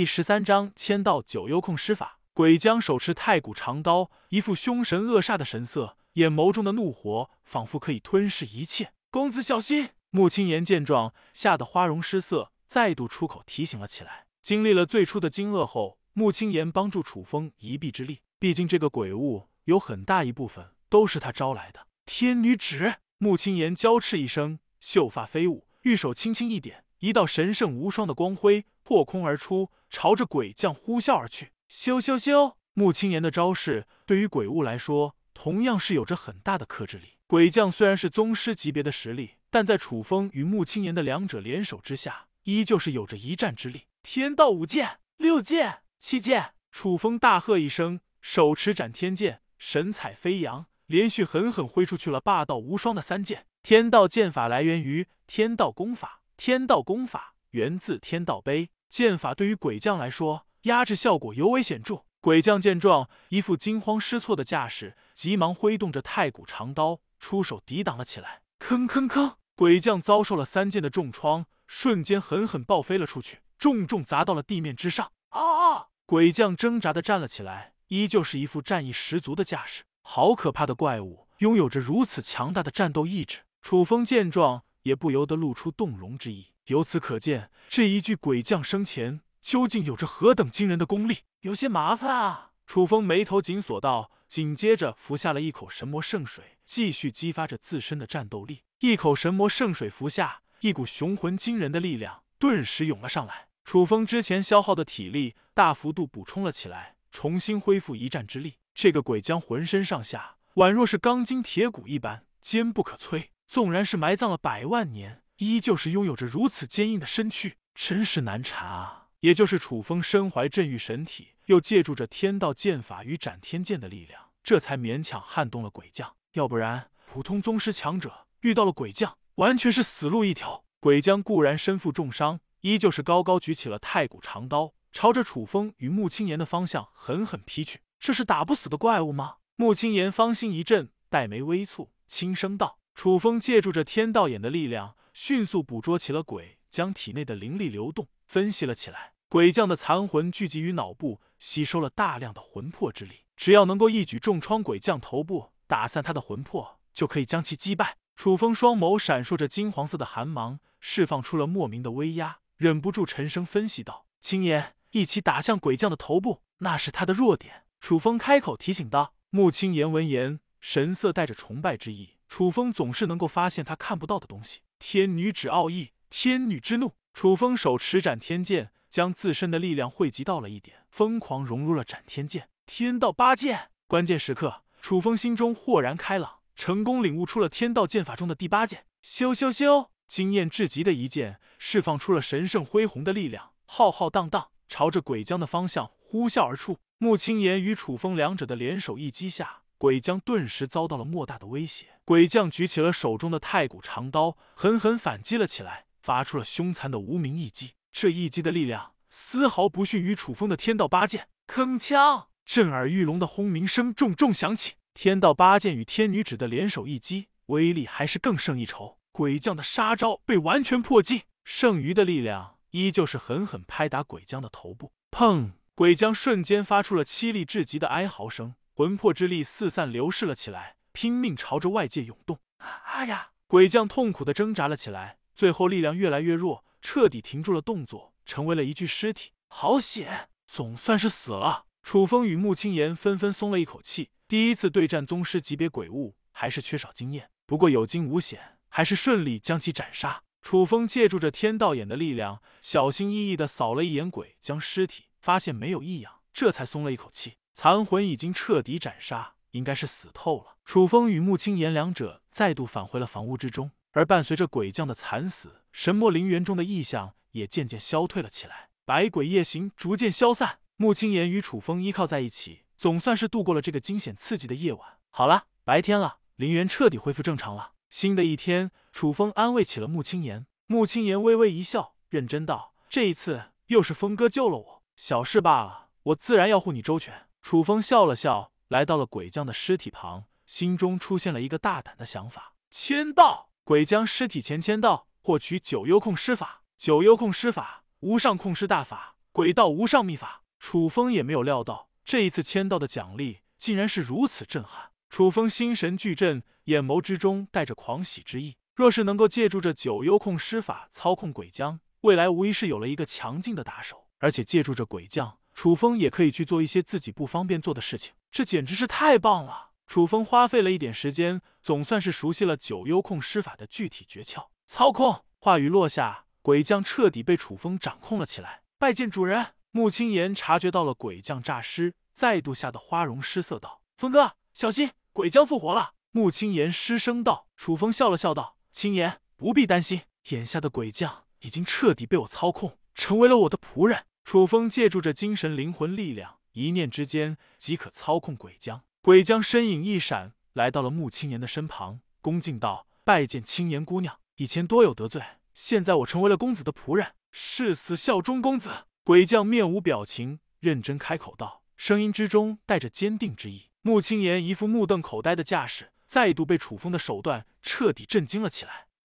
第十三章千道九幽控施法。鬼将手持太古长刀，一副凶神恶煞的神色，眼眸中的怒火仿佛可以吞噬一切。公子小心！穆青言见状，吓得花容失色，再度出口提醒了起来。经历了最初的惊愕后，穆青言帮助楚风一臂之力。毕竟这个鬼物有很大一部分都是他招来的。天女指！穆青言娇叱一声，秀发飞舞，玉手轻轻一点。一道神圣无双的光辉破空而出，朝着鬼将呼啸而去。咻咻咻！穆青言的招式对于鬼物来说，同样是有着很大的克制力。鬼将虽然是宗师级别的实力，但在楚风与穆青言的两者联手之下，依旧是有着一战之力。天道五剑、六剑、七剑！楚风大喝一声，手持斩天剑，神采飞扬，连续狠狠挥出去了霸道无双的三剑。天道剑法来源于天道功法。天道功法源自天道碑剑法，对于鬼将来说，压制效果尤为显著。鬼将见状，一副惊慌失措的架势，急忙挥动着太古长刀，出手抵挡了起来。吭吭吭！鬼将遭受了三剑的重创，瞬间狠狠爆飞了出去，重重砸到了地面之上。啊！鬼将挣扎的站了起来，依旧是一副战意十足的架势。好可怕的怪物，拥有着如此强大的战斗意志。楚风见状。也不由得露出动容之意。由此可见，这一具鬼将生前究竟有着何等惊人的功力？有些麻烦啊！楚风眉头紧锁道，紧接着服下了一口神魔圣水，继续激发着自身的战斗力。一口神魔圣水服下，一股雄浑惊人的力量顿时涌了上来。楚风之前消耗的体力大幅度补充了起来，重新恢复一战之力。这个鬼将浑身上下宛若是钢筋铁骨一般，坚不可摧。纵然是埋葬了百万年，依旧是拥有着如此坚硬的身躯，真是难缠啊！也就是楚风身怀镇狱神体，又借助着天道剑法与斩天剑的力量，这才勉强撼动了鬼将。要不然，普通宗师强者遇到了鬼将，完全是死路一条。鬼将固然身负重伤，依旧是高高举起了太古长刀，朝着楚风与穆青言的方向狠狠劈去。这是打不死的怪物吗？穆青言芳心一震，黛眉微蹙，轻声道。楚风借助着天道眼的力量，迅速捕捉起了鬼将体内的灵力流动，分析了起来。鬼将的残魂聚集于脑部，吸收了大量的魂魄之力。只要能够一举重创鬼将头部，打散他的魂魄，就可以将其击败。楚风双眸闪烁着金黄色的寒芒，释放出了莫名的威压，忍不住沉声分析道：“青岩，一起打向鬼将的头部，那是他的弱点。”楚风开口提醒道。穆青言闻言，神色带着崇拜之意。楚风总是能够发现他看不到的东西。天女指奥义，天女之怒。楚风手持斩天剑，将自身的力量汇集到了一点，疯狂融入了斩天剑。天道八剑。关键时刻，楚风心中豁然开朗，成功领悟出了天道剑法中的第八剑。咻咻咻！惊艳至极的一剑，释放出了神圣恢宏的力量，浩浩荡荡朝着鬼将的方向呼啸而出。穆青言与楚风两者的联手一击下。鬼将顿时遭到了莫大的威胁，鬼将举起了手中的太古长刀，狠狠反击了起来，发出了凶残的无名一击。这一击的力量丝毫不逊于楚风的天道八剑，铿锵，震耳欲聋的轰鸣声重重响起。天道八剑与天女指的联手一击，威力还是更胜一筹。鬼将的杀招被完全破击，剩余的力量依旧是狠狠拍打鬼将的头部。砰！鬼将瞬间发出了凄厉至极的哀嚎声。魂魄之力四散流逝了起来，拼命朝着外界涌动。哎呀！鬼将痛苦的挣扎了起来，最后力量越来越弱，彻底停住了动作，成为了一具尸体。好险，总算是死了。楚风与穆青言纷纷松了一口气。第一次对战宗师级别鬼物，还是缺少经验，不过有惊无险，还是顺利将其斩杀。楚风借助着天道眼的力量，小心翼翼的扫了一眼鬼将尸体，发现没有异样，这才松了一口气。残魂已经彻底斩杀，应该是死透了。楚风与穆青言两者再度返回了房屋之中，而伴随着鬼将的惨死，神魔陵园中的异象也渐渐消退了起来，百鬼夜行逐渐消散。穆青言与楚风依靠在一起，总算是度过了这个惊险刺激的夜晚。好了，白天了，陵园彻底恢复正常了。新的一天，楚风安慰起了穆青言。穆青言微微一笑，认真道：“这一次又是风哥救了我，小事罢了，我自然要护你周全。”楚风笑了笑，来到了鬼将的尸体旁，心中出现了一个大胆的想法：签到。鬼将尸体前签到，获取九幽控施法。九幽控施法，无上控施大法，鬼道无上秘法。楚风也没有料到，这一次签到的奖励竟然是如此震撼。楚风心神俱震，眼眸之中带着狂喜之意。若是能够借助这九幽控施法操控鬼将，未来无疑是有了一个强劲的打手。而且借助着鬼将，楚风也可以去做一些自己不方便做的事情。这简直是太棒了！楚风花费了一点时间，总算是熟悉了九幽控施法的具体诀窍。操控话语落下，鬼将彻底被楚风掌控了起来。拜见主人。穆青言察觉到了鬼将诈尸，再度吓得花容失色，道：“风哥，小心，鬼将复活了。”穆青言失声道。楚风笑了笑道：“青言不必担心，眼下的鬼将已经彻底被我操控，成为了我的仆人。”楚风借助着精神灵魂力量，一念之间即可操控鬼将。鬼将身影一闪，来到了穆青言的身旁，恭敬道：“拜见青言姑娘，以前多有得罪，现在我成为了公子的仆人，誓死效忠公子。”鬼将面无表情，认真开口道，声音之中带着坚定之意。穆青言一副目瞪口呆的架势，再度被楚风的手段彻底震惊了起来。